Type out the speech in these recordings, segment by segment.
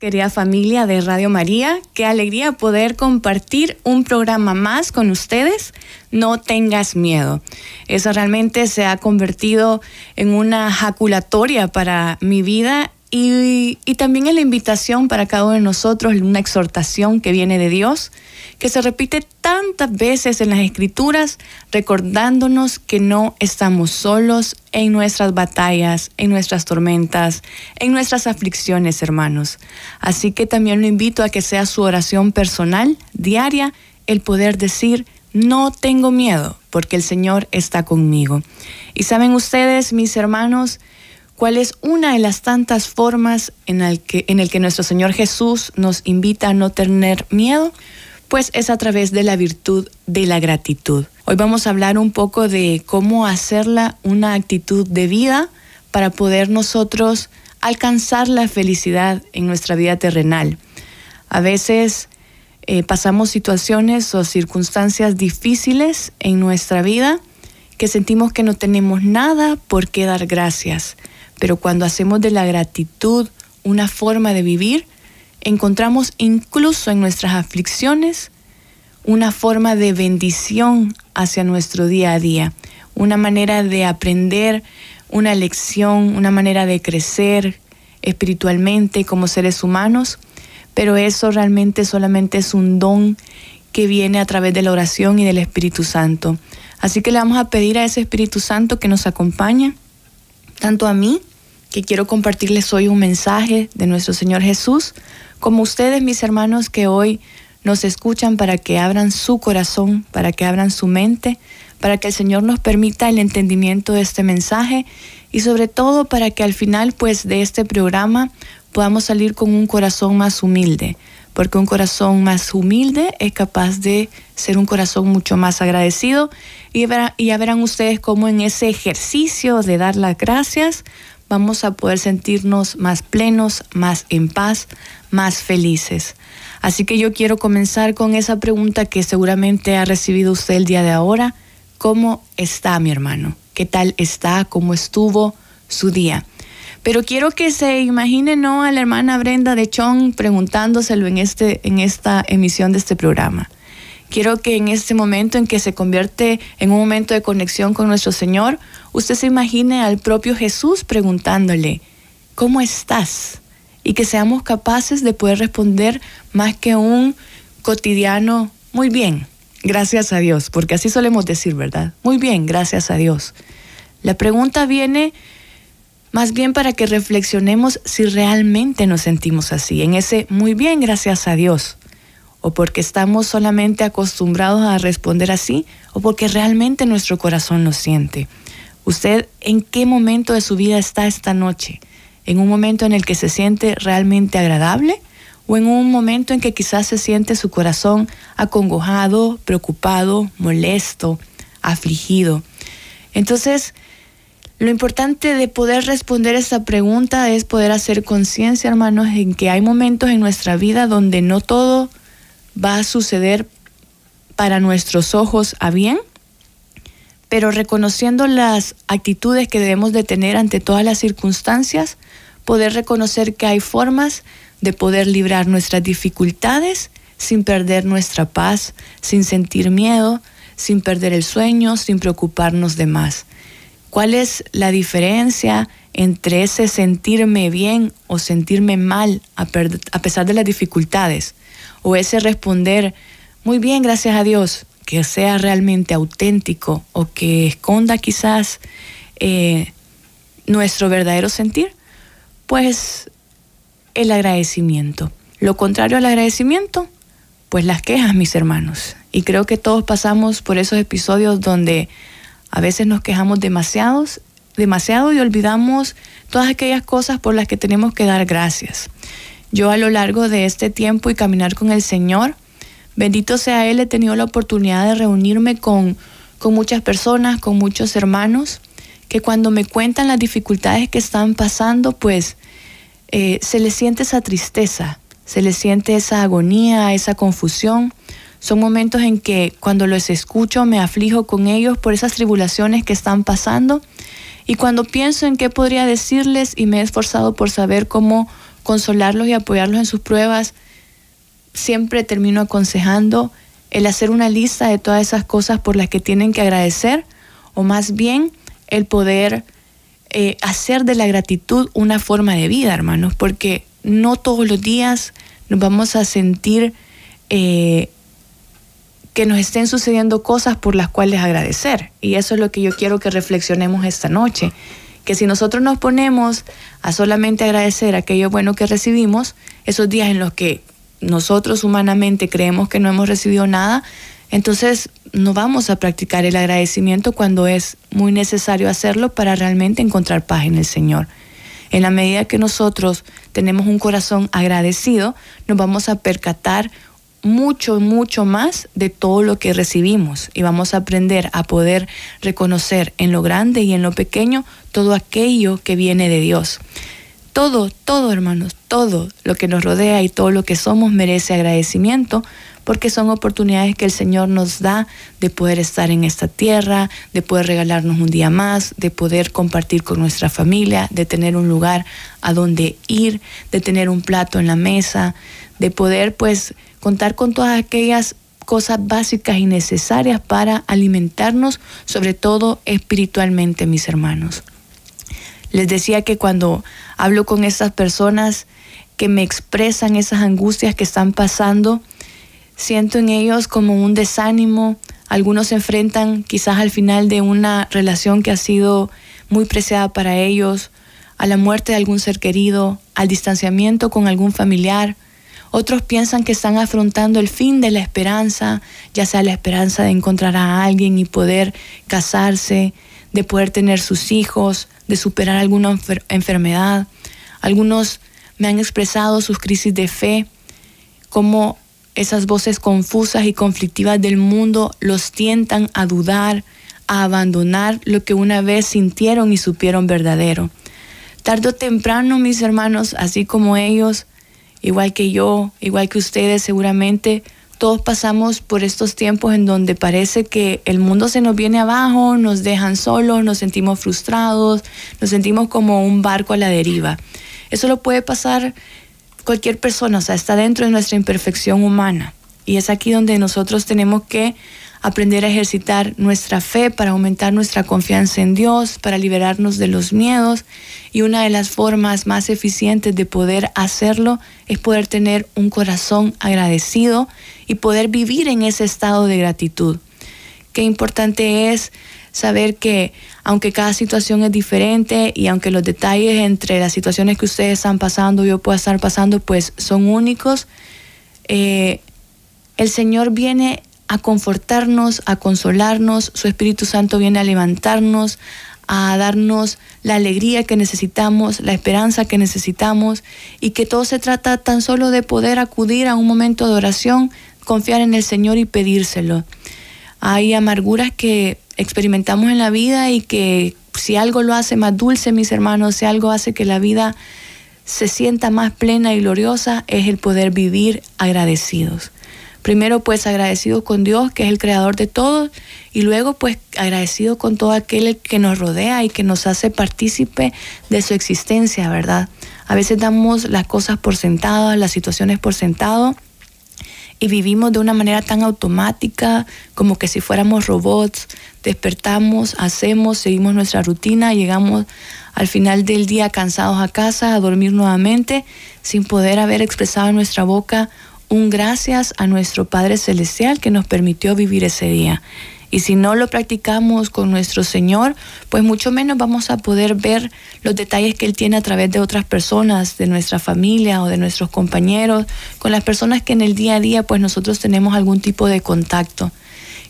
Querida familia de Radio María, qué alegría poder compartir un programa más con ustedes. No tengas miedo. Eso realmente se ha convertido en una jaculatoria para mi vida y, también en la invitación para cada uno de nosotros, una exhortación que viene de Dios, que se repite tantas veces en las escrituras, recordándonos que no estamos solos en nuestras batallas, en nuestras tormentas, en nuestras aflicciones, hermanos. Así que también lo invito a que sea su oración personal, diaria, el poder decir, no tengo miedo, porque el Señor está conmigo. Y saben ustedes, mis hermanos, cuál es una de las tantas formas en el que, en el que nuestro Señor Jesús nos invita a no tener miedo, pues es a través de la virtud de la gratitud. Hoy vamos a hablar un poco de cómo hacerla una actitud de vida para poder nosotros alcanzar la felicidad en nuestra vida terrenal. A veces eh, pasamos situaciones o circunstancias difíciles en nuestra vida que sentimos que no tenemos nada por qué dar gracias pero cuando hacemos de la gratitud una forma de vivir, encontramos incluso en nuestras aflicciones una forma de bendición hacia nuestro día a día, una manera de aprender una lección, una manera de crecer espiritualmente como seres humanos, pero eso realmente solamente es un don que viene a través de la oración y del Espíritu Santo. Así que le vamos a pedir a ese Espíritu Santo que nos acompañe, tanto a mí que quiero compartirles hoy un mensaje de nuestro Señor Jesús, como ustedes, mis hermanos, que hoy nos escuchan para que abran su corazón, para que abran su mente, para que el Señor nos permita el entendimiento de este mensaje y sobre todo para que al final pues de este programa podamos salir con un corazón más humilde, porque un corazón más humilde es capaz de ser un corazón mucho más agradecido. Y, y ya verán ustedes cómo en ese ejercicio de dar las gracias vamos a poder sentirnos más plenos, más en paz, más felices. Así que yo quiero comenzar con esa pregunta que seguramente ha recibido usted el día de ahora. ¿Cómo está mi hermano? ¿Qué tal está? ¿Cómo estuvo su día? Pero quiero que se imagine, ¿no? A la hermana Brenda de Chong preguntándoselo en, este, en esta emisión de este programa. Quiero que en este momento en que se convierte en un momento de conexión con nuestro Señor, usted se imagine al propio Jesús preguntándole, ¿cómo estás? Y que seamos capaces de poder responder más que un cotidiano, muy bien, gracias a Dios, porque así solemos decir, ¿verdad? Muy bien, gracias a Dios. La pregunta viene más bien para que reflexionemos si realmente nos sentimos así, en ese muy bien, gracias a Dios o porque estamos solamente acostumbrados a responder así, o porque realmente nuestro corazón lo siente. ¿Usted en qué momento de su vida está esta noche? ¿En un momento en el que se siente realmente agradable? ¿O en un momento en que quizás se siente su corazón acongojado, preocupado, molesto, afligido? Entonces, lo importante de poder responder esta pregunta es poder hacer conciencia, hermanos, en que hay momentos en nuestra vida donde no todo va a suceder para nuestros ojos a bien, pero reconociendo las actitudes que debemos de tener ante todas las circunstancias, poder reconocer que hay formas de poder librar nuestras dificultades sin perder nuestra paz, sin sentir miedo, sin perder el sueño, sin preocuparnos de más. ¿Cuál es la diferencia entre ese sentirme bien o sentirme mal a, pesar de las dificultades? O ese responder, muy bien, gracias a Dios, que sea realmente auténtico o que esconda quizás eh, nuestro verdadero sentir, pues el agradecimiento. Lo contrario al agradecimiento, pues las quejas, mis hermanos. Y creo que todos pasamos por esos episodios donde a veces nos quejamos demasiados, demasiado y olvidamos todas aquellas cosas por las que tenemos que dar gracias. Yo a lo largo de este tiempo y caminar con el Señor, bendito sea Él, he tenido la oportunidad de reunirme con con muchas personas, con muchos hermanos, que cuando me cuentan las dificultades que están pasando, pues eh, se les siente esa tristeza, se les siente esa agonía, esa confusión. Son momentos en que cuando los escucho me aflijo con ellos por esas tribulaciones que están pasando y cuando pienso en qué podría decirles y me he esforzado por saber cómo consolarlos y apoyarlos en sus pruebas, siempre termino aconsejando el hacer una lista de todas esas cosas por las que tienen que agradecer o más bien el poder eh, hacer de la gratitud una forma de vida, hermanos, porque no todos los días nos vamos a sentir eh, que nos estén sucediendo cosas por las cuales agradecer. Y eso es lo que yo quiero que reflexionemos esta noche. Que si nosotros nos ponemos a solamente agradecer aquello bueno que recibimos, esos días en los que nosotros humanamente creemos que no hemos recibido nada, entonces no vamos a practicar el agradecimiento cuando es muy necesario hacerlo para realmente encontrar paz en el Señor. En la medida que nosotros tenemos un corazón agradecido, nos vamos a percatar mucho, mucho más de todo lo que recibimos y vamos a aprender a poder reconocer en lo grande y en lo pequeño todo aquello que viene de Dios. Todo, todo hermanos, todo lo que nos rodea y todo lo que somos merece agradecimiento porque son oportunidades que el Señor nos da de poder estar en esta tierra, de poder regalarnos un día más, de poder compartir con nuestra familia, de tener un lugar a donde ir, de tener un plato en la mesa, de poder pues contar con todas aquellas cosas básicas y necesarias para alimentarnos, sobre todo espiritualmente, mis hermanos. Les decía que cuando hablo con estas personas que me expresan esas angustias que están pasando, siento en ellos como un desánimo. Algunos se enfrentan quizás al final de una relación que ha sido muy preciada para ellos, a la muerte de algún ser querido, al distanciamiento con algún familiar. Otros piensan que están afrontando el fin de la esperanza, ya sea la esperanza de encontrar a alguien y poder casarse, de poder tener sus hijos, de superar alguna enfermedad. Algunos me han expresado sus crisis de fe, cómo esas voces confusas y conflictivas del mundo los tientan a dudar, a abandonar lo que una vez sintieron y supieron verdadero. Tardo o temprano, mis hermanos, así como ellos, igual que yo, igual que ustedes seguramente, todos pasamos por estos tiempos en donde parece que el mundo se nos viene abajo, nos dejan solos, nos sentimos frustrados, nos sentimos como un barco a la deriva. Eso lo puede pasar cualquier persona, o sea, está dentro de nuestra imperfección humana. Y es aquí donde nosotros tenemos que aprender a ejercitar nuestra fe para aumentar nuestra confianza en Dios, para liberarnos de los miedos. Y una de las formas más eficientes de poder hacerlo es poder tener un corazón agradecido y poder vivir en ese estado de gratitud. Qué importante es saber que aunque cada situación es diferente y aunque los detalles entre las situaciones que ustedes están pasando, yo pueda estar pasando, pues son únicos, eh, el Señor viene a confortarnos, a consolarnos, su Espíritu Santo viene a levantarnos, a darnos la alegría que necesitamos, la esperanza que necesitamos y que todo se trata tan solo de poder acudir a un momento de oración, confiar en el Señor y pedírselo. Hay amarguras que experimentamos en la vida y que si algo lo hace más dulce, mis hermanos, si algo hace que la vida se sienta más plena y gloriosa, es el poder vivir agradecidos. Primero pues agradecido con Dios, que es el creador de todo, y luego pues agradecido con todo aquel que nos rodea y que nos hace partícipe de su existencia, ¿verdad? A veces damos las cosas por sentado, las situaciones por sentado, y vivimos de una manera tan automática, como que si fuéramos robots, despertamos, hacemos, seguimos nuestra rutina, llegamos al final del día cansados a casa, a dormir nuevamente, sin poder haber expresado en nuestra boca un gracias a nuestro Padre Celestial que nos permitió vivir ese día. Y si no lo practicamos con nuestro Señor, pues mucho menos vamos a poder ver los detalles que Él tiene a través de otras personas, de nuestra familia o de nuestros compañeros, con las personas que en el día a día pues nosotros tenemos algún tipo de contacto.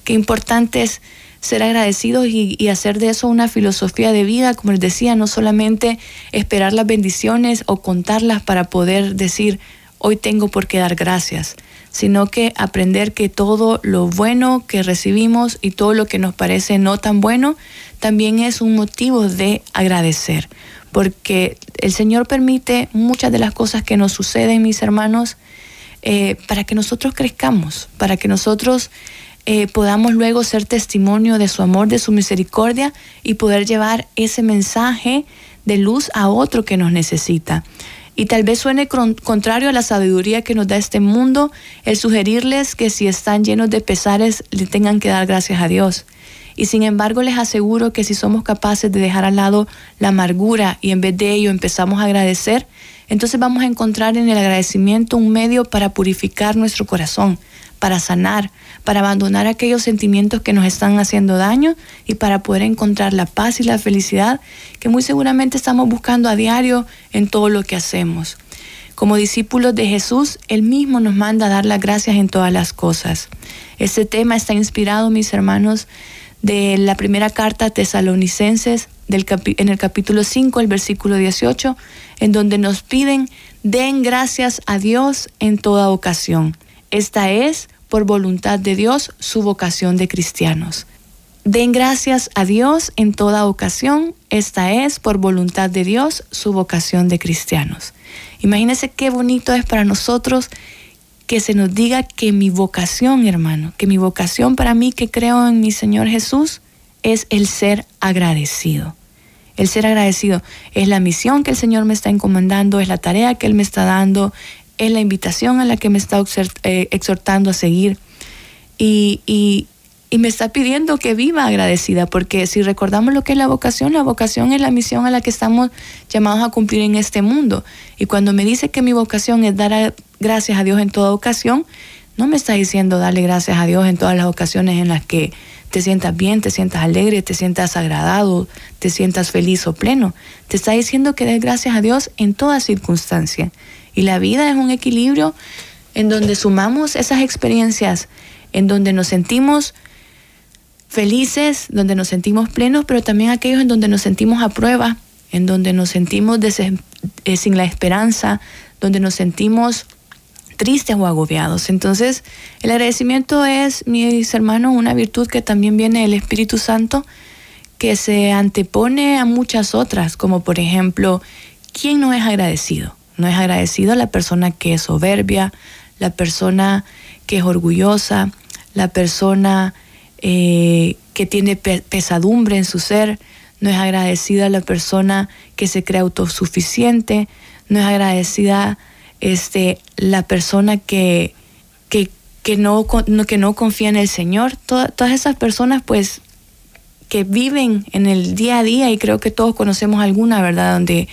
Qué importante es ser agradecidos y, hacer de eso una filosofía de vida, como les decía, no solamente esperar las bendiciones o contarlas para poder decir, hoy tengo por qué dar gracias, sino que aprender que todo lo bueno que recibimos y todo lo que nos parece no tan bueno también es un motivo de agradecer, porque el Señor permite muchas de las cosas que nos suceden, mis hermanos, eh, para que nosotros crezcamos, para que nosotros eh, podamos luego ser testimonio de su amor, de su misericordia y poder llevar ese mensaje de luz a otro que nos necesita. Y tal vez suene contrario a la sabiduría que nos da este mundo el sugerirles que si están llenos de pesares le tengan que dar gracias a Dios. Y sin embargo les aseguro que si somos capaces de dejar al lado la amargura y en vez de ello empezamos a agradecer, entonces vamos a encontrar en el agradecimiento un medio para purificar nuestro corazón, para sanar, para abandonar aquellos sentimientos que nos están haciendo daño y para poder encontrar la paz y la felicidad que muy seguramente estamos buscando a diario en todo lo que hacemos. Como discípulos de Jesús, Él mismo nos manda a dar las gracias en todas las cosas. Este tema está inspirado, mis hermanos, de la primera carta a tesalonicenses en el capítulo 5, el versículo 18, en donde nos piden, den gracias a Dios en toda ocasión. Esta es, por voluntad de Dios, su vocación de cristianos. Den gracias a Dios en toda ocasión. Esta es, por voluntad de Dios, su vocación de cristianos. Imagínense qué bonito es para nosotros que se nos diga que mi vocación, hermano, que mi vocación para mí que creo en mi Señor Jesús es el ser agradecido. El ser agradecido es la misión que el Señor me está encomendando, es la tarea que Él me está dando, es la invitación a la que me está eh, exhortando a seguir y, y, me está pidiendo que viva agradecida, porque si recordamos lo que es la vocación, la vocación es la misión a la que estamos llamados a cumplir en este mundo. Y cuando me dice que mi vocación es dar gracias a Dios en toda ocasión, no me está diciendo darle gracias a Dios en todas las ocasiones en las que te sientas bien, te sientas alegre, te sientas agradado, te sientas feliz o pleno. Te está diciendo que des gracias a Dios en toda circunstancia. Y la vida es un equilibrio en donde sumamos esas experiencias, en donde nos sentimos felices, donde nos sentimos plenos, pero también aquellos en donde nos sentimos a prueba, en donde nos sentimos eh, sin la esperanza, donde nos sentimos tristes o agobiados. Entonces, el agradecimiento es, mis hermanos, una virtud que también viene del Espíritu Santo, que se antepone a muchas otras, como por ejemplo, ¿quién no es agradecido? No es agradecido la persona que es soberbia, la persona que es orgullosa, la persona eh, que tiene pesadumbre en su ser, no es agradecida la persona que se cree autosuficiente, no es agradecida este, la persona que, que, no, que no confía en el Señor. todas esas personas pues que viven en el día a día y creo que todos conocemos alguna, ¿verdad? Donde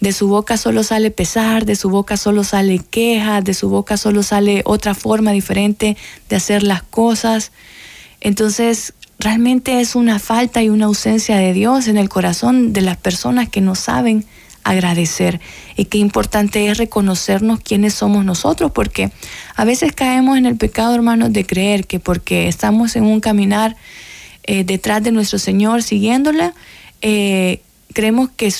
de su boca solo sale pesar, de su boca solo sale queja, de su boca solo sale otra forma diferente de hacer las cosas. Entonces, realmente es una falta y una ausencia de Dios en el corazón de las personas que no saben agradecer. Y qué importante es reconocernos quiénes somos nosotros, porque a veces caemos en el pecado, hermanos, de creer que porque estamos en un caminar eh, detrás de nuestro Señor, siguiéndola, eh, creemos que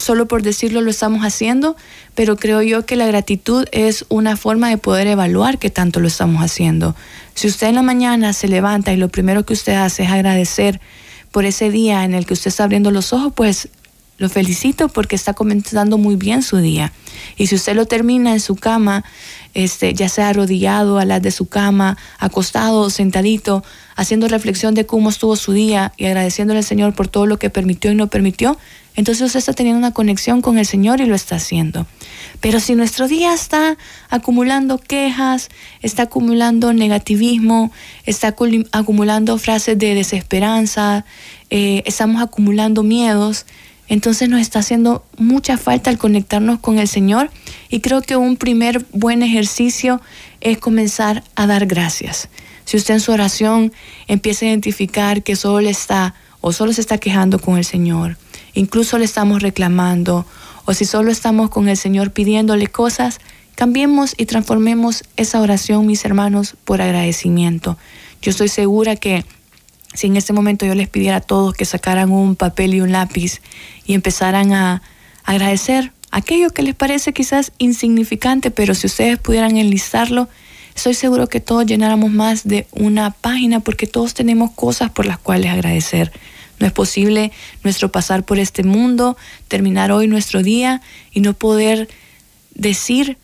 solo por decirlo lo estamos haciendo, pero creo yo que la gratitud es una forma de poder evaluar qué tanto lo estamos haciendo. Si usted en la mañana se levanta y lo primero que usted hace es agradecer por ese día en el que usted está abriendo los ojos, pues lo felicito porque está comenzando muy bien su día. Y si usted lo termina en su cama, este, ya sea arrodillado a las de su cama, acostado sentadito, haciendo reflexión de cómo estuvo su día y agradeciéndole al Señor por todo lo que permitió y no permitió, entonces usted está teniendo una conexión con el Señor y lo está haciendo. Pero si nuestro día está acumulando quejas, está acumulando negativismo, está acumulando frases de desesperanza, eh, estamos acumulando miedos, entonces nos está haciendo mucha falta el conectarnos con el Señor y creo que un primer buen ejercicio es comenzar a dar gracias. Si usted en su oración empieza a identificar que solo está o solo se está quejando con el Señor, incluso le estamos reclamando, o si solo estamos con el Señor pidiéndole cosas, cambiemos y transformemos esa oración, mis hermanos, por agradecimiento. Yo estoy segura que si en este momento yo les pidiera a todos que sacaran un papel y un lápiz y empezaran a agradecer aquello que les parece quizás insignificante, pero si ustedes pudieran enlistarlo, estoy seguro que todos llenáramos más de una página porque todos tenemos cosas por las cuales agradecer. No es posible nuestro pasar por este mundo, terminar hoy nuestro día y no poder decir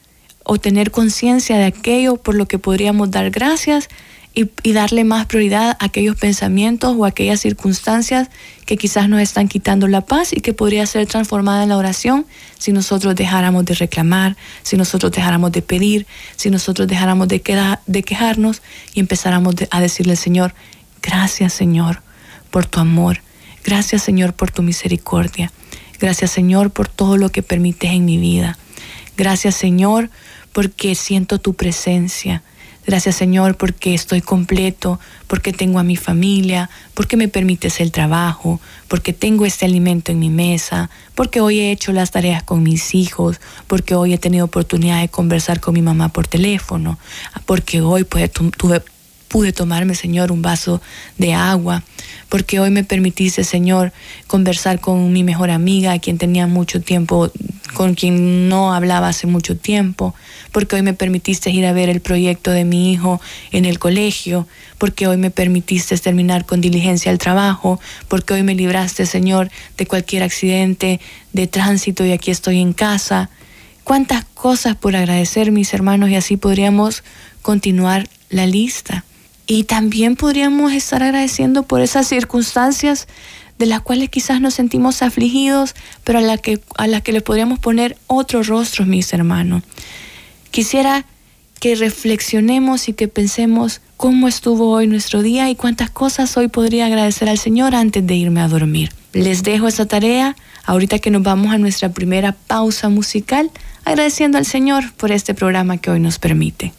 o tener conciencia de aquello por lo que podríamos dar gracias y, darle más prioridad a aquellos pensamientos o aquellas circunstancias que quizás nos están quitando la paz y que podría ser transformada en la oración si nosotros dejáramos de reclamar, si nosotros dejáramos de pedir, si nosotros dejáramos de, de quejarnos y empezáramos a decirle al Señor, gracias Señor por tu amor, gracias Señor por tu misericordia, gracias Señor por todo lo que permites en mi vida, gracias Señor porque siento tu presencia. Gracias Señor porque estoy completo, porque tengo a mi familia, porque me permites el trabajo, porque tengo este alimento en mi mesa, porque hoy he hecho las tareas con mis hijos, porque hoy he tenido oportunidad de conversar con mi mamá por teléfono, porque hoy pude, tuve, pude tomarme, Señor, un vaso de agua, porque hoy me permitiste, Señor, conversar con mi mejor amiga, a quien tenía mucho tiempo, con quien no hablaba hace mucho tiempo, porque hoy me permitiste ir a ver el proyecto de mi hijo en el colegio, porque hoy me permitiste terminar con diligencia el trabajo, porque hoy me libraste, Señor, de cualquier accidente de tránsito y aquí estoy en casa. Cuántas cosas por agradecer, mis hermanos, y así podríamos continuar la lista. Y también podríamos estar agradeciendo por esas circunstancias de las cuales quizás nos sentimos afligidos, pero a las que, la que le podríamos poner otro rostro, mis hermanos. Quisiera que reflexionemos y que pensemos cómo estuvo hoy nuestro día y cuántas cosas hoy podría agradecer al Señor antes de irme a dormir. Les dejo esa tarea ahorita que nos vamos a nuestra primera pausa musical, agradeciendo al Señor por este programa que hoy nos permite.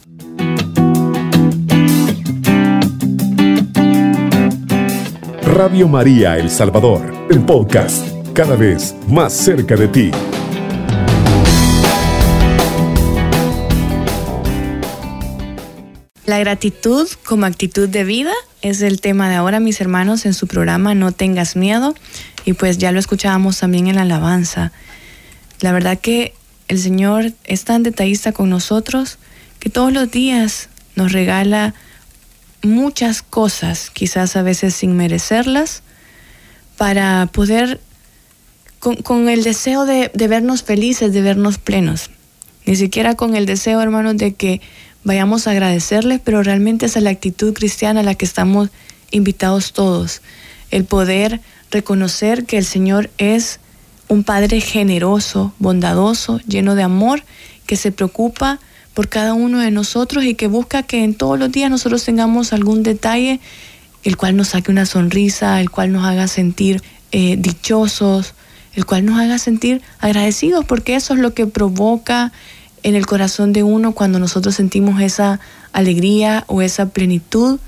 Radio María El Salvador, el podcast, cada vez más cerca de ti. La gratitud como actitud de vida es el tema de ahora, mis hermanos, en su programa No tengas miedo. Y pues ya lo escuchábamos también en la alabanza. La verdad que el Señor es tan detallista con nosotros que todos los días nos regala muchas cosas, quizás a veces sin merecerlas, para poder, con, el deseo de, de, vernos felices, de vernos plenos. Ni siquiera con el deseo, hermanos, de que vayamos a agradecerles, pero realmente es la actitud cristiana a la que estamos invitados todos. El poder reconocer que el Señor es un Padre generoso, bondadoso, lleno de amor, que se preocupa por cada uno de nosotros y que busca que en todos los días nosotros tengamos algún detalle el cual nos saque una sonrisa, el cual nos haga sentir eh, dichosos, el cual nos haga sentir agradecidos, porque eso es lo que provoca en el corazón de uno cuando nosotros sentimos esa alegría o esa plenitud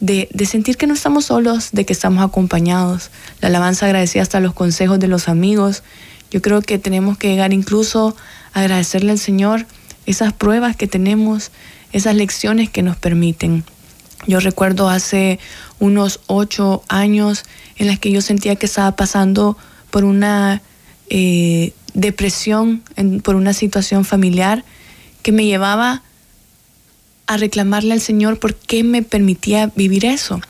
de, de, sentir que no estamos solos, de que estamos acompañados. La alabanza agradecida hasta los consejos de los amigos. Yo creo que tenemos que llegar incluso a agradecerle al Señor esas pruebas que tenemos, esas lecciones que nos permiten. Yo recuerdo hace unos ocho años en las que yo sentía que estaba pasando por una eh, depresión, por una situación familiar que me llevaba a reclamarle al Señor por qué me permitía vivir eso.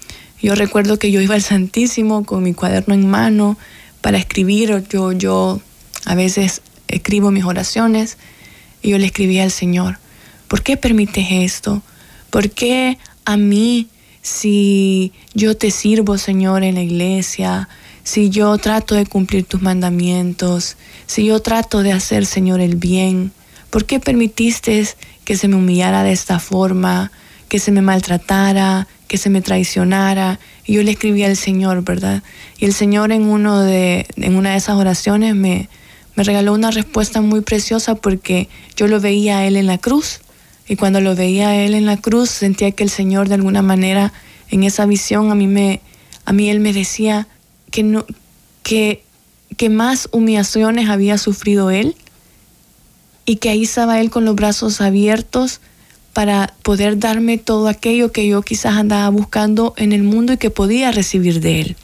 Yo recuerdo que yo iba al Santísimo con mi cuaderno en mano para escribir, yo, yo a veces escribo mis oraciones y yo le escribí al Señor, ¿por qué permites esto? ¿Por qué a mí si yo te sirvo, Señor, en la iglesia? Si yo trato de cumplir tus mandamientos, si yo trato de hacer, Señor, el bien, ¿por qué permitiste que se me humillara de esta forma, que se me maltratara, que se me traicionara? Y yo le escribí al Señor, ¿verdad? Y el Señor en, uno de, en una de esas oraciones me, me regaló una respuesta muy preciosa porque yo lo veía a Él en la cruz. Y cuando lo veía a Él en la cruz, sentía que el Señor de alguna manera, en esa visión, a mí, me, a mí Él me decía que, no, que, que más humillaciones había sufrido Él y que ahí estaba Él con los brazos abiertos para poder darme todo aquello que yo quizás andaba buscando en el mundo y que podía recibir de Él.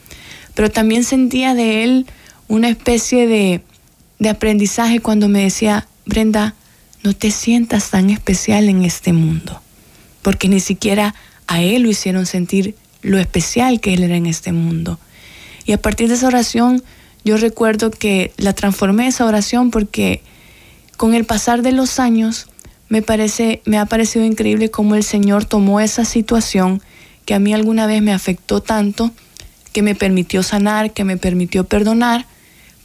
Pero también sentía de Él una especie de, de aprendizaje cuando me decía, Brenda, no te sientas tan especial en este mundo, porque ni siquiera a él lo hicieron sentir lo especial que él era en este mundo. Y a partir de esa oración, yo recuerdo que la transformé esa oración porque con el pasar de los años me parece me ha parecido increíble cómo el Señor tomó esa situación que a mí alguna vez me afectó tanto, que me permitió sanar, que me permitió perdonar,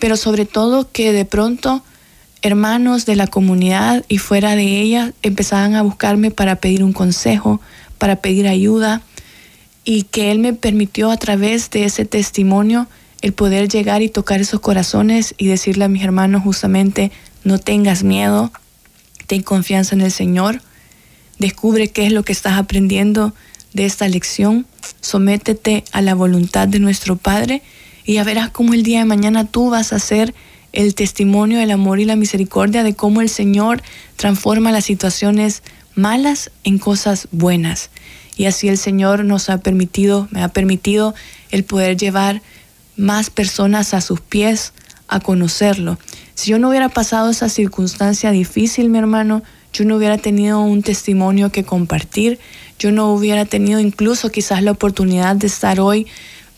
pero sobre todo que de pronto hermanos de la comunidad y fuera de ella empezaban a buscarme para pedir un consejo, para pedir ayuda y que Él me permitió a través de ese testimonio el poder llegar y tocar esos corazones y decirle a mis hermanos justamente, no tengas miedo, ten confianza en el Señor, descubre qué es lo que estás aprendiendo de esta lección, sométete a la voluntad de nuestro Padre y ya verás cómo el día de mañana tú vas a ser el testimonio del amor y la misericordia de cómo el Señor transforma las situaciones malas en cosas buenas. Y así el Señor nos ha permitido, me ha permitido el poder llevar más personas a sus pies a conocerlo. Si yo no hubiera pasado esa circunstancia difícil, mi hermano, yo no hubiera tenido un testimonio que compartir, yo no hubiera tenido incluso quizás la oportunidad de estar hoy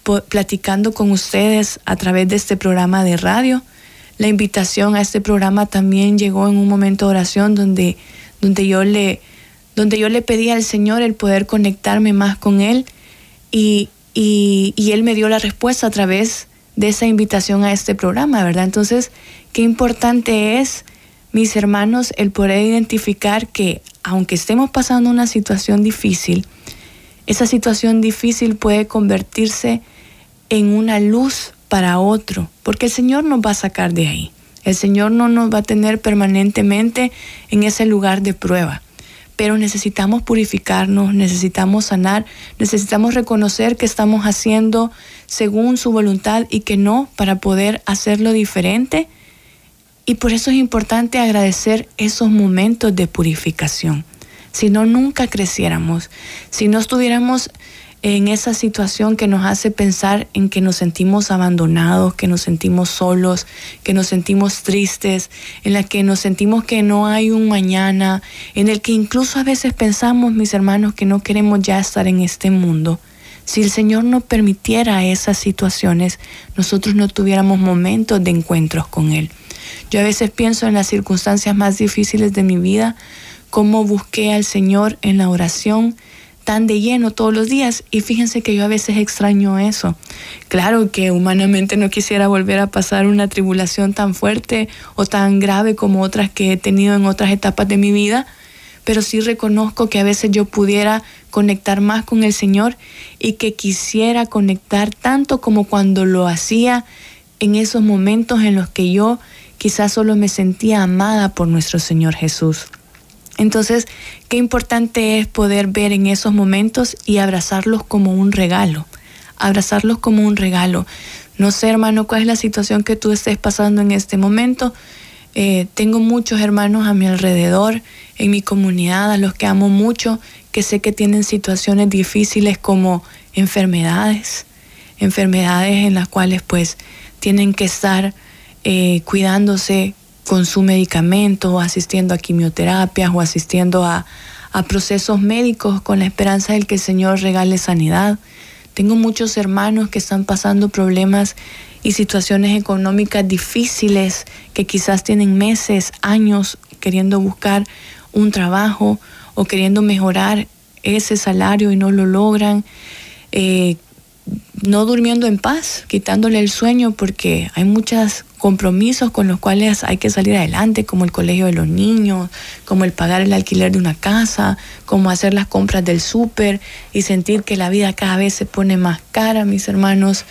platicando con ustedes a través de este programa de radio. La invitación a este programa también llegó en un momento de oración donde, donde, yo, le, donde yo le pedí al Señor el poder conectarme más con Él y, y, y Él me dio la respuesta a través de esa invitación a este programa, ¿verdad? Entonces, qué importante es, mis hermanos, el poder identificar que aunque estemos pasando una situación difícil, esa situación difícil puede convertirse en una luz para otro, porque el Señor nos va a sacar de ahí. El Señor no nos va a tener permanentemente en ese lugar de prueba. Pero necesitamos purificarnos, necesitamos sanar, necesitamos reconocer que estamos haciendo según su voluntad y que no para poder hacerlo diferente. Y por eso es importante agradecer esos momentos de purificación. Si no, nunca creciéramos. Si no estuviéramos en esa situación que nos hace pensar en que nos sentimos abandonados, que nos sentimos solos, que nos sentimos tristes, en la que nos sentimos que no hay un mañana, en el que incluso a veces pensamos, mis hermanos, que no queremos ya estar en este mundo. Si el Señor no permitiera esas situaciones, nosotros no tuviéramos momentos de encuentros con Él. Yo a veces pienso en las circunstancias más difíciles de mi vida, cómo busqué al Señor en la oración, tan de lleno todos los días y fíjense que yo a veces extraño eso. Claro que humanamente no quisiera volver a pasar una tribulación tan fuerte o tan grave como otras que he tenido en otras etapas de mi vida, pero sí reconozco que a veces yo pudiera conectar más con el Señor y que quisiera conectar tanto como cuando lo hacía en esos momentos en los que yo quizás solo me sentía amada por nuestro Señor Jesús. Entonces, qué importante es poder ver en esos momentos y abrazarlos como un regalo, abrazarlos como un regalo. No sé, hermano, cuál es la situación que tú estés pasando en este momento. Eh, tengo muchos hermanos a mi alrededor, en mi comunidad, a los que amo mucho, que sé que tienen situaciones difíciles como enfermedades, enfermedades en las cuales pues tienen que estar eh, cuidándose con su medicamento o asistiendo a quimioterapias o asistiendo a, procesos médicos con la esperanza de que el Señor regale sanidad. Tengo muchos hermanos que están pasando problemas y situaciones económicas difíciles que quizás tienen meses, años queriendo buscar un trabajo o queriendo mejorar ese salario y no lo logran. Eh, no durmiendo en paz, quitándole el sueño porque hay muchos compromisos con los cuales hay que salir adelante, como el colegio de los niños, como el pagar el alquiler de una casa, como hacer las compras del súper y sentir que la vida cada vez se pone más cara, mis hermanos.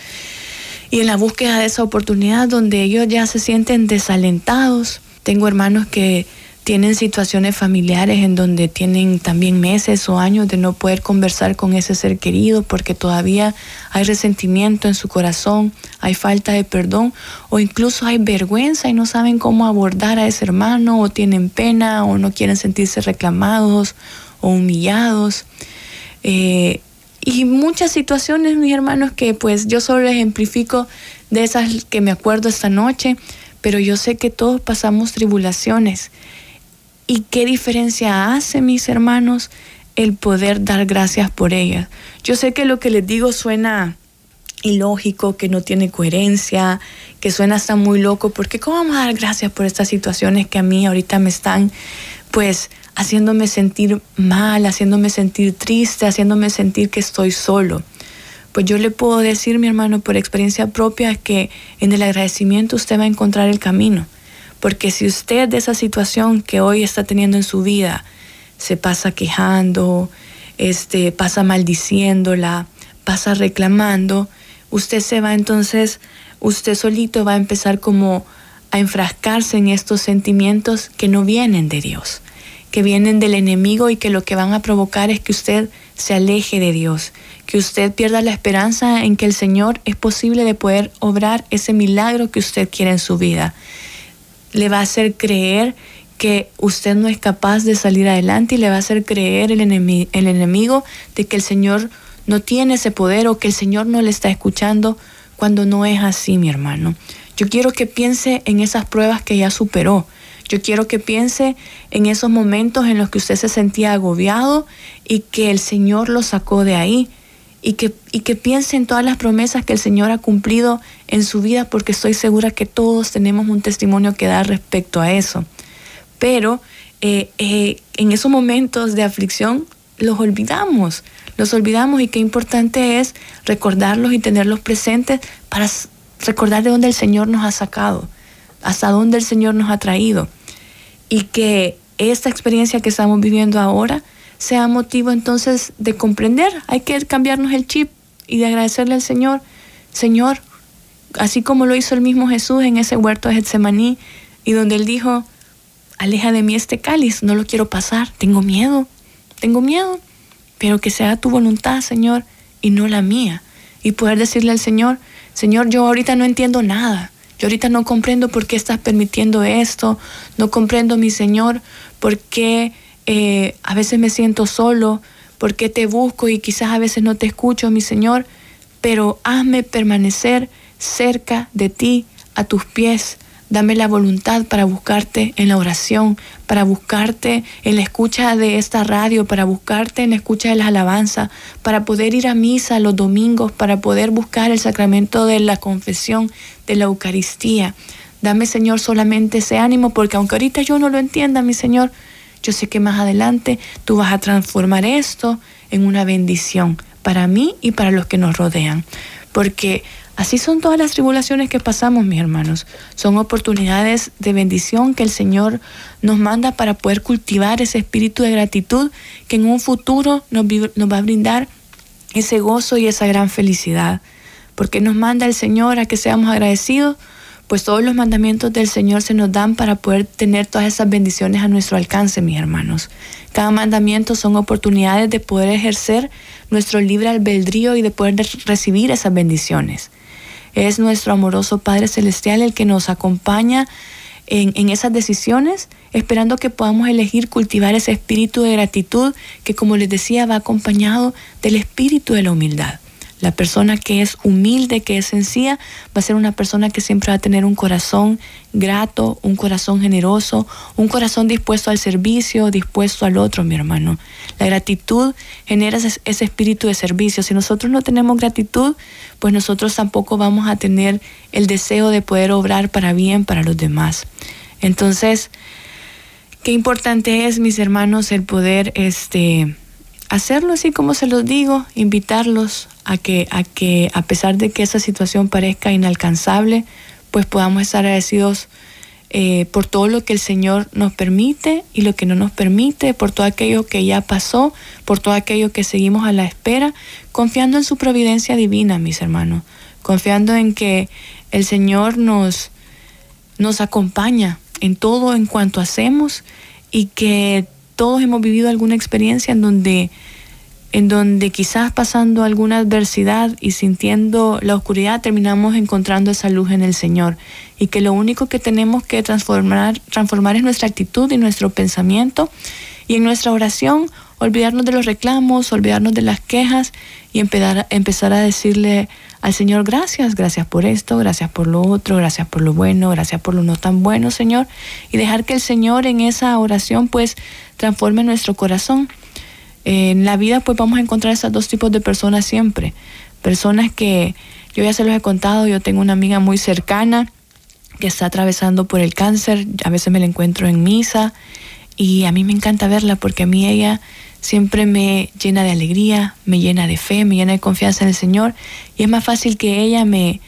Y en la búsqueda de esa oportunidad donde ellos ya se sienten desalentados. Tengo hermanos que tienen situaciones familiares en donde tienen también meses o años de no poder conversar con ese ser querido porque todavía hay resentimiento en su corazón, hay falta de perdón o incluso hay vergüenza y no saben cómo abordar a ese hermano o tienen pena o no quieren sentirse reclamados o humillados. Eh, y muchas situaciones, mis hermanos, que pues yo solo ejemplifico de esas que me acuerdo esta noche pero yo sé que todos pasamos tribulaciones. ¿Y qué diferencia hace, mis hermanos, el poder dar gracias por ellas? Yo sé que lo que les digo suena ilógico, que no tiene coherencia, que suena hasta muy loco, porque ¿cómo vamos a dar gracias por estas situaciones que a mí ahorita me están, pues, haciéndome sentir mal, haciéndome sentir triste, haciéndome sentir que estoy solo? Pues yo le puedo decir, mi hermano, por experiencia propia, que en el agradecimiento usted va a encontrar el camino. Porque si usted de esa situación que hoy está teniendo en su vida se pasa quejando, este, pasa maldiciéndola, pasa reclamando, usted se va entonces, usted solito va a empezar como a enfrascarse en estos sentimientos que no vienen de Dios, que vienen del enemigo y que lo que van a provocar es que usted se aleje de Dios, que usted pierda la esperanza en que el Señor es posible de poder obrar ese milagro que usted quiere en su vida. Le va a hacer creer que usted no es capaz de salir adelante y le va a hacer creer el, el enemigo de que el Señor no tiene ese poder o que el Señor no le está escuchando cuando no es así, mi hermano. Yo quiero que piense en esas pruebas que ya superó. Yo quiero que piense en esos momentos en los que usted se sentía agobiado y que el Señor lo sacó de ahí. Y que, y que piense en todas las promesas que el Señor ha cumplido en su vida, porque estoy segura que todos tenemos un testimonio que dar respecto a eso. Pero eh, eh, en esos momentos de aflicción los olvidamos los olvidamos y qué importante es recordarlos y tenerlos presentes para recordar de dónde el Señor nos ha sacado, hasta dónde el Señor nos ha traído. Y que esta experiencia que estamos viviendo ahora sea motivo entonces de comprender. Hay que cambiarnos el chip y de agradecerle al Señor. Señor, así como lo hizo el mismo Jesús en ese huerto de Getsemaní y donde él dijo, aleja de mí este cáliz, no lo quiero pasar, tengo miedo, tengo miedo pero que sea tu voluntad, Señor, y no la mía. Y poder decirle al Señor, Señor, yo ahorita no entiendo nada. Yo ahorita no comprendo por qué estás permitiendo esto. No comprendo, mi Señor, por qué eh, a veces me siento solo, por qué te busco y quizás a veces no te escucho, mi Señor. Pero hazme permanecer cerca de ti, a tus pies, Dame la voluntad para buscarte en la oración, para buscarte en la escucha de esta radio, para buscarte en la escucha de las alabanzas, para poder ir a misa los domingos, para poder buscar el sacramento de la confesión, de la Eucaristía. Dame, Señor, solamente ese ánimo, porque aunque ahorita yo no lo entienda, mi Señor, yo sé que más adelante tú vas a transformar esto en una bendición para mí y para los que nos rodean. Porque Así son todas las tribulaciones que pasamos, mis hermanos. Son oportunidades de bendición que el Señor nos manda para poder cultivar ese espíritu de gratitud que en un futuro nos, va a brindar ese gozo y esa gran felicidad. Porque nos manda el Señor a que seamos agradecidos, pues todos los mandamientos del Señor se nos dan para poder tener todas esas bendiciones a nuestro alcance, mis hermanos. Cada mandamiento son oportunidades de poder ejercer nuestro libre albedrío y de poder recibir esas bendiciones. Es nuestro amoroso Padre Celestial el que nos acompaña en, esas decisiones, esperando que podamos elegir cultivar ese espíritu de gratitud que, como les decía, va acompañado del espíritu de la humildad. La persona que es humilde, que es sencilla, va a ser una persona que siempre va a tener un corazón grato, un corazón generoso, un corazón dispuesto al servicio, dispuesto al otro, mi hermano. La gratitud genera ese, espíritu de servicio. Si nosotros no tenemos gratitud, pues nosotros tampoco vamos a tener el deseo de poder obrar para bien para los demás. Entonces, qué importante es, mis hermanos, el poder este, hacerlo así como se los digo, invitarlos a que, a que a pesar de que esa situación parezca inalcanzable, pues podamos estar agradecidos eh, por todo lo que el Señor nos permite y lo que no nos permite, por todo aquello que ya pasó, por todo aquello que seguimos a la espera, confiando en su providencia divina, mis hermanos, confiando en que el Señor nos, nos acompaña en todo en cuanto hacemos y que todos hemos vivido alguna experiencia en donde en donde quizás pasando alguna adversidad y sintiendo la oscuridad terminamos encontrando esa luz en el Señor. Y que lo único que tenemos que transformar, transformar es nuestra actitud y nuestro pensamiento y en nuestra oración olvidarnos de los reclamos, olvidarnos de las quejas y empezar, empezar a decirle al Señor gracias, gracias por esto, gracias por lo otro, gracias por lo bueno, gracias por lo no tan bueno, Señor, y dejar que el Señor en esa oración pues transforme nuestro corazón. En la vida pues vamos a encontrar esos dos tipos de personas siempre. Personas que yo ya se los he contado, yo tengo una amiga muy cercana que está atravesando por el cáncer, a veces me la encuentro en misa y a mí me encanta verla porque a mí ella siempre me llena de alegría, me llena de fe, me llena de confianza en el Señor y es más fácil que ella me,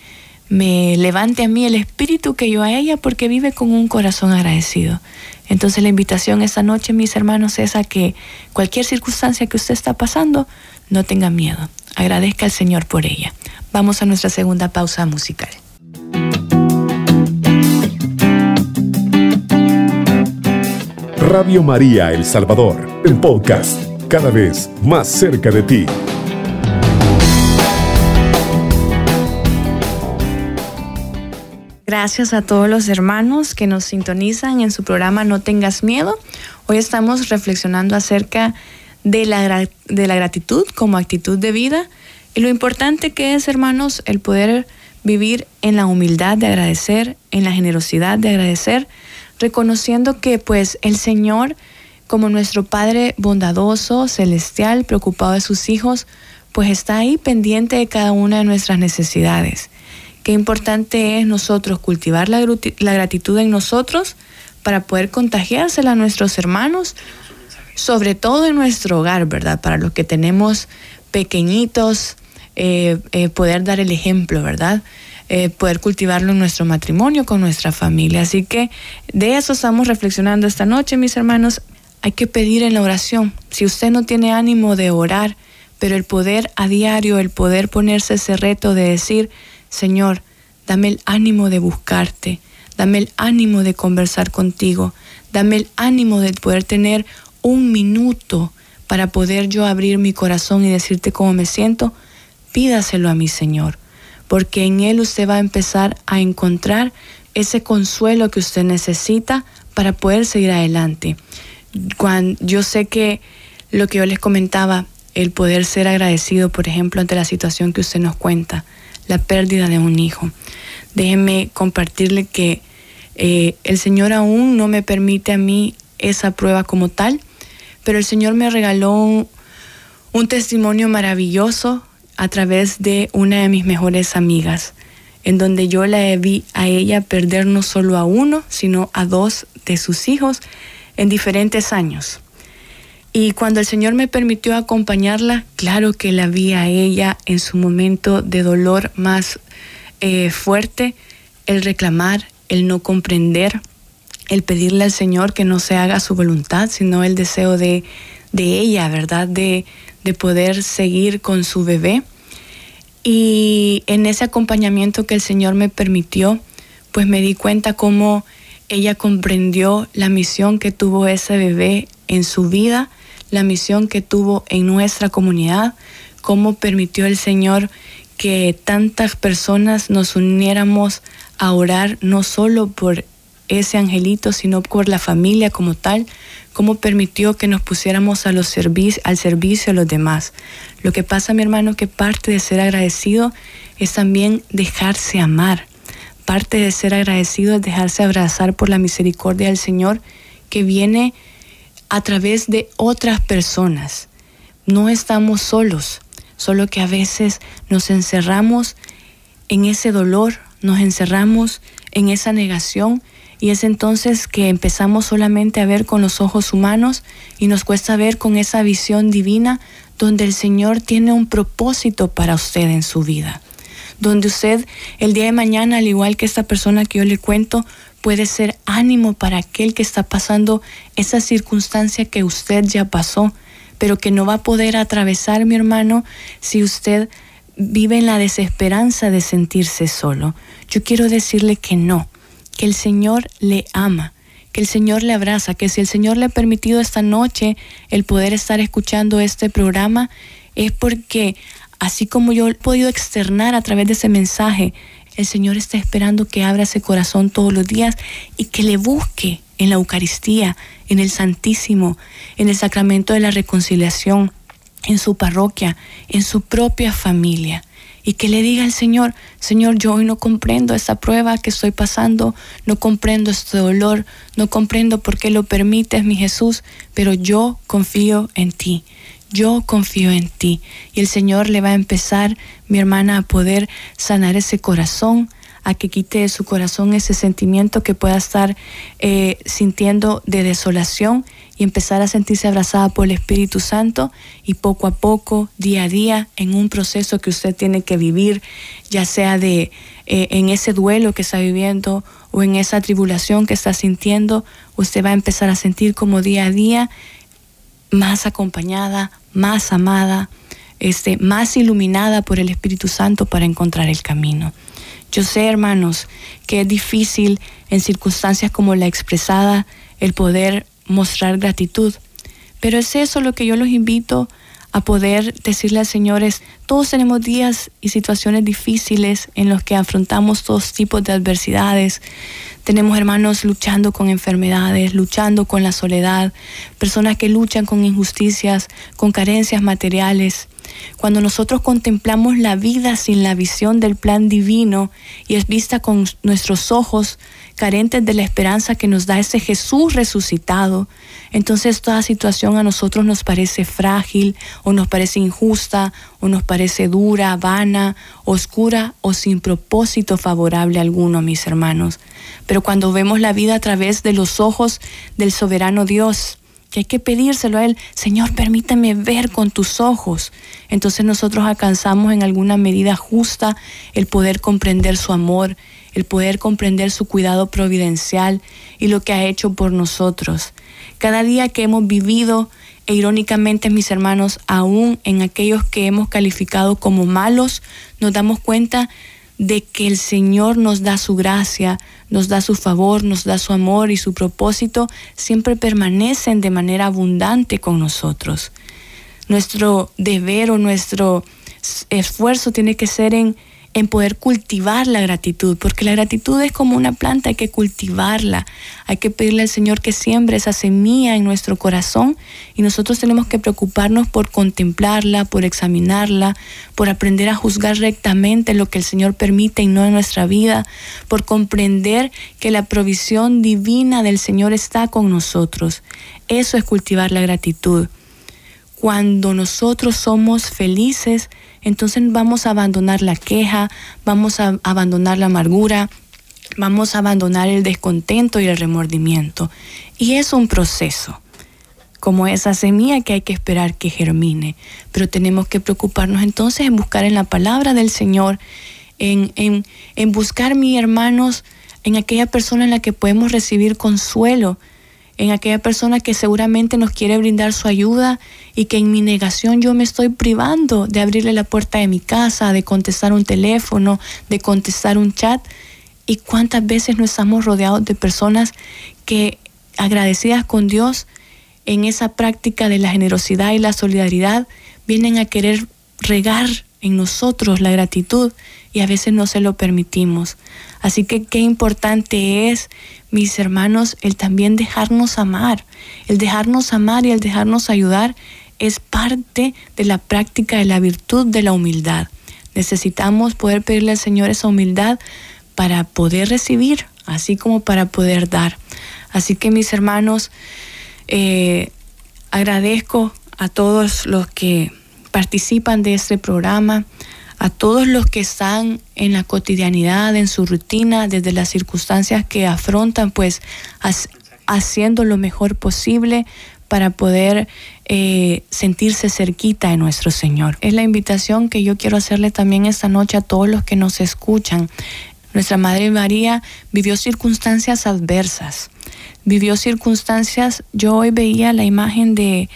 me levante a mí el espíritu que yo a ella porque vive con un corazón agradecido. Entonces la invitación esta noche, mis hermanos, es a que cualquier circunstancia que usted está pasando, no tenga miedo. Agradezca al Señor por ella. Vamos a nuestra segunda pausa musical. Radio María El Salvador, el podcast, cada vez más cerca de ti. Gracias a todos los hermanos que nos sintonizan en su programa No tengas miedo. Hoy estamos reflexionando acerca de la, de la gratitud como actitud de vida y lo importante que es, hermanos, el poder vivir en la humildad de agradecer, en la generosidad de agradecer, reconociendo que pues el Señor, como nuestro Padre bondadoso, celestial, preocupado de sus hijos, pues está ahí pendiente de cada una de nuestras necesidades. Qué importante es nosotros cultivar la, gratitud en nosotros para poder contagiársela a nuestros hermanos, sobre todo en nuestro hogar, ¿verdad? Para los que tenemos pequeñitos, eh, eh, poder dar el ejemplo, ¿verdad? Eh, poder cultivarlo en nuestro matrimonio, con nuestra familia. Así que de eso estamos reflexionando esta noche, mis hermanos. Hay que pedir en la oración. Si usted no tiene ánimo de orar, pero el poder a diario, el poder ponerse ese reto de decir, Señor, dame el ánimo de buscarte, dame el ánimo de conversar contigo, dame el ánimo de poder tener un minuto para poder yo abrir mi corazón y decirte cómo me siento, pídaselo a mi Señor porque en Él usted va a empezar a encontrar ese consuelo que usted necesita para poder seguir adelante. Cuando, yo sé que lo que yo les comentaba, el poder ser agradecido, por ejemplo, ante la situación que usted nos cuenta, la pérdida de un hijo. Déjeme compartirle que eh, el Señor aún no me permite a mí esa prueba como tal, pero el Señor me regaló un testimonio maravilloso a través de una de mis mejores amigas, en donde yo la vi a ella perder no solo a uno, sino a dos de sus hijos en diferentes años. Y cuando el Señor me permitió acompañarla, claro que la vi a ella en su momento de dolor más eh, fuerte, el reclamar, el no comprender, el pedirle al Señor que no se haga su voluntad, sino el deseo de, de ella, ¿verdad? De, de poder seguir con su bebé. Y en ese acompañamiento que el Señor me permitió, pues me di cuenta cómo ella comprendió la misión que tuvo ese bebé en su vida, la misión que tuvo en nuestra comunidad, cómo permitió el Señor que tantas personas nos uniéramos a orar no solo por ese angelito, sino por la familia como tal, cómo permitió que nos pusiéramos a los al servicio de los demás. Lo que pasa, mi hermano, que parte de ser agradecido es también dejarse amar. Parte de ser agradecido es dejarse abrazar por la misericordia del Señor que viene a través de otras personas. No estamos solos, solo que a veces nos encerramos en ese dolor, nos encerramos en esa negación y es entonces que empezamos solamente a ver con los ojos humanos y nos cuesta ver con esa visión divina donde el Señor tiene un propósito para usted en su vida. Donde usted el día de mañana, al igual que esta persona que yo le cuento, puede ser ánimo para aquel que está pasando esa circunstancia que usted ya pasó, pero que no va a poder atravesar, mi hermano, si usted vive en la desesperanza de sentirse solo. Yo quiero decirle que no, que el Señor le ama, que el Señor le abraza, que si el Señor le ha permitido esta noche el poder estar escuchando este programa, es porque así como yo he podido externar a través de ese mensaje, el Señor está esperando que abra ese corazón todos los días y que le busque, en la Eucaristía, en el Santísimo, en el sacramento de la reconciliación, en su parroquia, en su propia familia. Y que le diga al Señor, Señor, yo hoy no comprendo esta prueba que estoy pasando, no comprendo este dolor, no comprendo por qué lo permites, mi Jesús, pero yo confío en ti yo confío en ti. Y el Señor le va a empezar, mi hermana, a poder sanar ese corazón, a que quite de su corazón ese sentimiento que pueda estar eh, sintiendo de desolación y empezar a sentirse abrazada por el Espíritu Santo y poco a poco, día a día, en un proceso que usted tiene que vivir, ya sea de eh, en ese duelo que está viviendo o en esa tribulación que está sintiendo, usted va a empezar a sentir como día a día más acompañada, más amada, este, más iluminada por el Espíritu Santo para encontrar el camino. Yo sé, hermanos, que es difícil en circunstancias como la expresada el poder mostrar gratitud, pero es eso lo que yo los invito a poder decirle al Señor todos tenemos días y situaciones difíciles en los que afrontamos todos tipos de adversidades, tenemos hermanos luchando con enfermedades, luchando con la soledad, personas que luchan con injusticias, con carencias materiales. Cuando nosotros contemplamos la vida sin la visión del plan divino y es vista con nuestros ojos carentes de la esperanza que nos da ese Jesús resucitado, entonces toda situación a nosotros nos parece frágil o nos parece injusta o nos parece dura, vana, oscura o sin propósito favorable alguno, mis hermanos. Pero cuando vemos la vida a través de los ojos del soberano Dios, que hay que pedírselo a Él, Señor, permíteme ver con tus ojos. Entonces nosotros alcanzamos en alguna medida justa el poder comprender su amor, el poder comprender su cuidado providencial y lo que ha hecho por nosotros. Cada día que hemos vivido, e irónicamente mis hermanos, aún en aquellos que hemos calificado como malos, nos damos cuenta de que el Señor nos da su gracia, nos da su favor, nos da su amor y su propósito, siempre permanecen de manera abundante con nosotros. Nuestro deber o nuestro esfuerzo tiene que ser en en poder cultivar la gratitud, porque la gratitud es como una planta, hay que cultivarla, hay que pedirle al Señor que siembre esa semilla en nuestro corazón y nosotros tenemos que preocuparnos por contemplarla, por examinarla, por aprender a juzgar rectamente lo que el Señor permite y no en nuestra vida, por comprender que la provisión divina del Señor está con nosotros. Eso es cultivar la gratitud. Cuando nosotros somos felices, entonces vamos a abandonar la queja, vamos a abandonar la amargura, vamos a abandonar el descontento y el remordimiento. Y es un proceso, como esa semilla que hay que esperar que germine. Pero tenemos que preocuparnos entonces en buscar en la palabra del Señor, en, en, en buscar, mis hermanos, en aquella persona en la que podemos recibir consuelo, en aquella persona que seguramente nos quiere brindar su ayuda y que en mi negación yo me estoy privando de abrirle la puerta de mi casa, de contestar un teléfono, de contestar un chat. ¿Y cuántas veces no estamos rodeados de personas que agradecidas con Dios en esa práctica de la generosidad y la solidaridad vienen a querer regar en nosotros la gratitud y a veces no se lo permitimos. Así que qué importante es, mis hermanos, el también dejarnos amar. El dejarnos amar y el dejarnos ayudar es parte de la práctica de la virtud de la humildad. Necesitamos poder pedirle al Señor esa humildad para poder recibir, así como para poder dar. Así que mis hermanos, eh, agradezco a todos los que participan de este programa, a todos los que están en la cotidianidad, en su rutina, desde las circunstancias que afrontan, pues haciendo lo mejor posible para poder eh, sentirse cerquita de nuestro Señor. Es la invitación que yo quiero hacerle también esta noche a todos los que nos escuchan. Nuestra Madre María vivió circunstancias adversas, vivió circunstancias, yo hoy veía la imagen de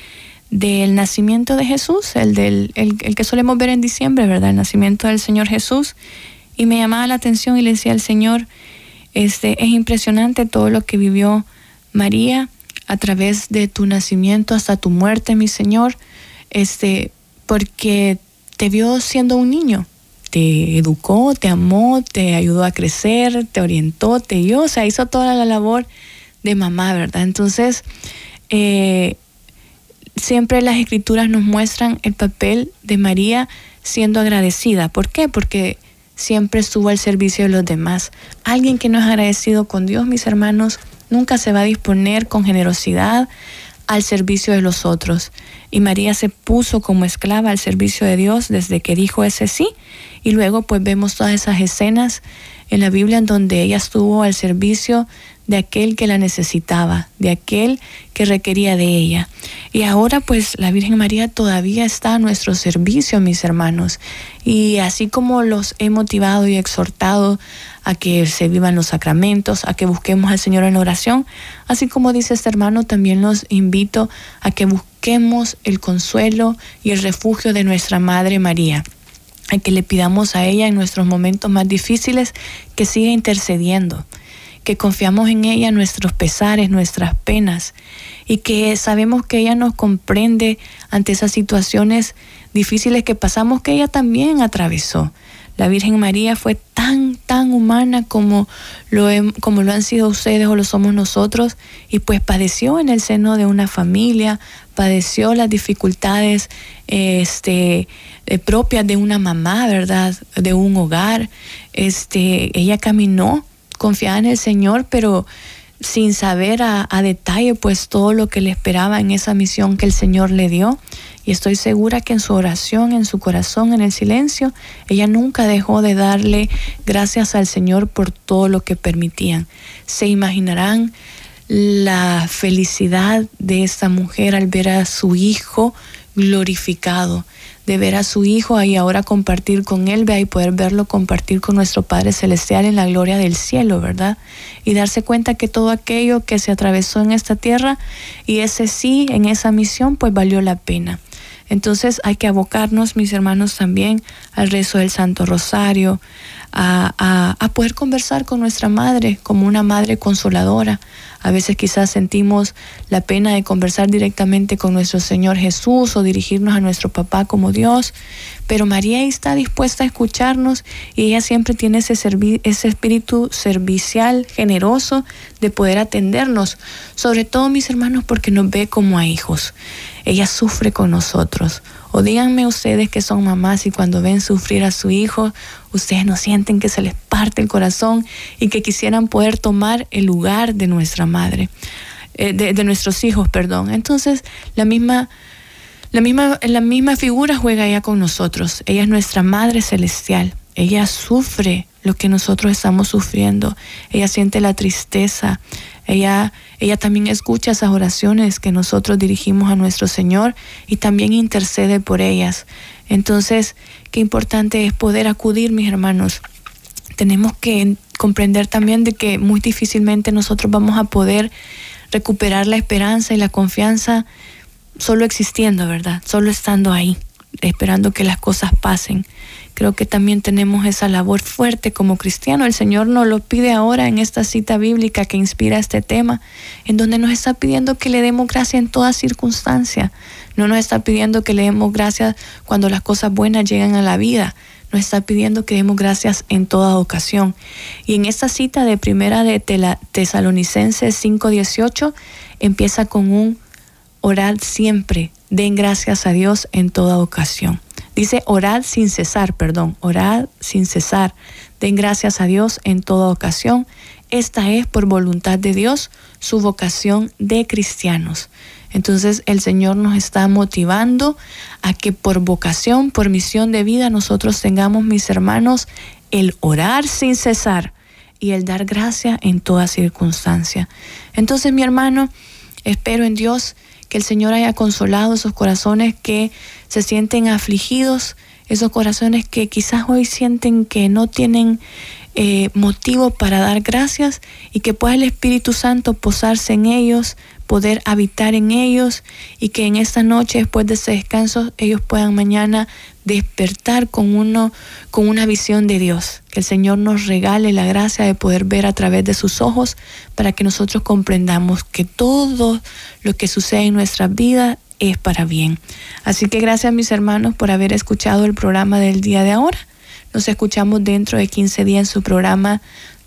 del nacimiento de Jesús, el, del, el, que solemos ver en diciembre, ¿verdad? El nacimiento del Señor Jesús. Y me llamaba la atención y le decía al Señor, este, es impresionante todo lo que vivió María a través de tu nacimiento hasta tu muerte, mi Señor, este, porque te vio siendo un niño, te educó, te amó, te ayudó a crecer, te orientó, te dio, o sea, hizo toda la labor de mamá, ¿verdad? Entonces, eh, siempre las escrituras nos muestran el papel de María siendo agradecida. ¿Por qué? Porque siempre estuvo al servicio de los demás. Alguien que no es agradecido con Dios, mis hermanos, nunca se va a disponer con generosidad al servicio de los otros. Y María se puso como esclava al servicio de Dios desde que dijo ese sí. Y luego pues vemos todas esas escenas en la Biblia en donde ella estuvo al servicio de aquel que la necesitaba, de aquel que requería de ella. Y ahora pues la Virgen María todavía está a nuestro servicio, mis hermanos. Y así como los he motivado y exhortado a que se vivan los sacramentos, a que busquemos al Señor en oración, así como dice este hermano, también los invito a que busquemos el consuelo y el refugio de nuestra Madre María a que le pidamos a ella en nuestros momentos más difíciles que siga intercediendo, que confiamos en ella nuestros pesares, nuestras penas y que sabemos que ella nos comprende ante esas situaciones difíciles que pasamos que ella también atravesó. La Virgen María fue tan, tan humana como lo, como lo han sido ustedes o lo somos nosotros y pues padeció en el seno de una familia, padeció las dificultades este, eh, propias de una mamá, ¿verdad? De un hogar. Este, ella caminó confiada en el Señor, pero sin saber a, detalle pues todo lo que le esperaba en esa misión que el Señor le dio. Y estoy segura que en su oración, en su corazón, en el silencio, ella nunca dejó de darle gracias al Señor por todo lo que permitían. Se imaginarán la felicidad de esta mujer al ver a su hijo glorificado de ver a su Hijo y ahora compartir con Él, vea, y poder verlo compartir con nuestro Padre Celestial en la gloria del cielo, ¿verdad? Y darse cuenta que todo aquello que se atravesó en esta tierra y ese sí, en esa misión, pues valió la pena. Entonces hay que abocarnos, mis hermanos, también al rezo del Santo Rosario, a, a, poder conversar con nuestra madre como una madre consoladora. A veces quizás sentimos la pena de conversar directamente con nuestro Señor Jesús o dirigirnos a nuestro papá como Dios, pero María está dispuesta a escucharnos y ella siempre tiene ese, ese espíritu servicial, generoso de poder atendernos, sobre todo mis hermanos porque nos ve como a hijos. Ella sufre con nosotros. O díganme ustedes que son mamás y cuando ven sufrir a su hijo, ustedes no sienten que se les parte el corazón y que quisieran poder tomar el lugar de nuestra madre, eh, de, nuestros hijos, perdón. Entonces, la misma, la, misma, la misma figura juega ella con nosotros. Ella es nuestra madre celestial. Ella sufre lo que nosotros estamos sufriendo. Ella siente la tristeza. Ella, ella también escucha esas oraciones que nosotros dirigimos a nuestro Señor y también intercede por ellas. Entonces, qué importante es poder acudir, mis hermanos. Tenemos que comprender también de que muy difícilmente nosotros vamos a poder recuperar la esperanza y la confianza solo existiendo, ¿verdad? Solo estando ahí, esperando que las cosas pasen. Creo que también tenemos esa labor fuerte como cristiano. El Señor nos lo pide ahora en esta cita bíblica que inspira este tema, en donde nos está pidiendo que le demos gracia en toda circunstancia. No nos está pidiendo que le demos gracias cuando las cosas buenas llegan a la vida. Nos está pidiendo que demos gracias en toda ocasión. Y en esta cita de primera de Tesalonicenses 5:18 empieza con un orar siempre, den gracias a Dios en toda ocasión. Dice orad sin cesar, perdón, orad sin cesar. Den gracias a Dios en toda ocasión. Esta es por voluntad de Dios su vocación de cristianos. Entonces el Señor nos está motivando a que por vocación, por misión de vida, nosotros tengamos, mis hermanos, el orar sin cesar y el dar gracia en toda circunstancia. Entonces, mi hermano, espero en Dios que el Señor haya consolado esos corazones que se sienten afligidos, esos corazones que quizás hoy sienten que no tienen eh, motivo para dar gracias y que pueda el Espíritu Santo posarse en ellos, poder habitar en ellos y que en esta noche, después de ese descanso, ellos puedan mañana despertar con, uno, con una visión de Dios. Que el Señor nos regale la gracia de poder ver a través de sus ojos para que nosotros comprendamos que todo lo que sucede en nuestra vida es para bien. Así que gracias mis hermanos por haber escuchado el programa del día de ahora. Nos escuchamos dentro de 15 días en su programa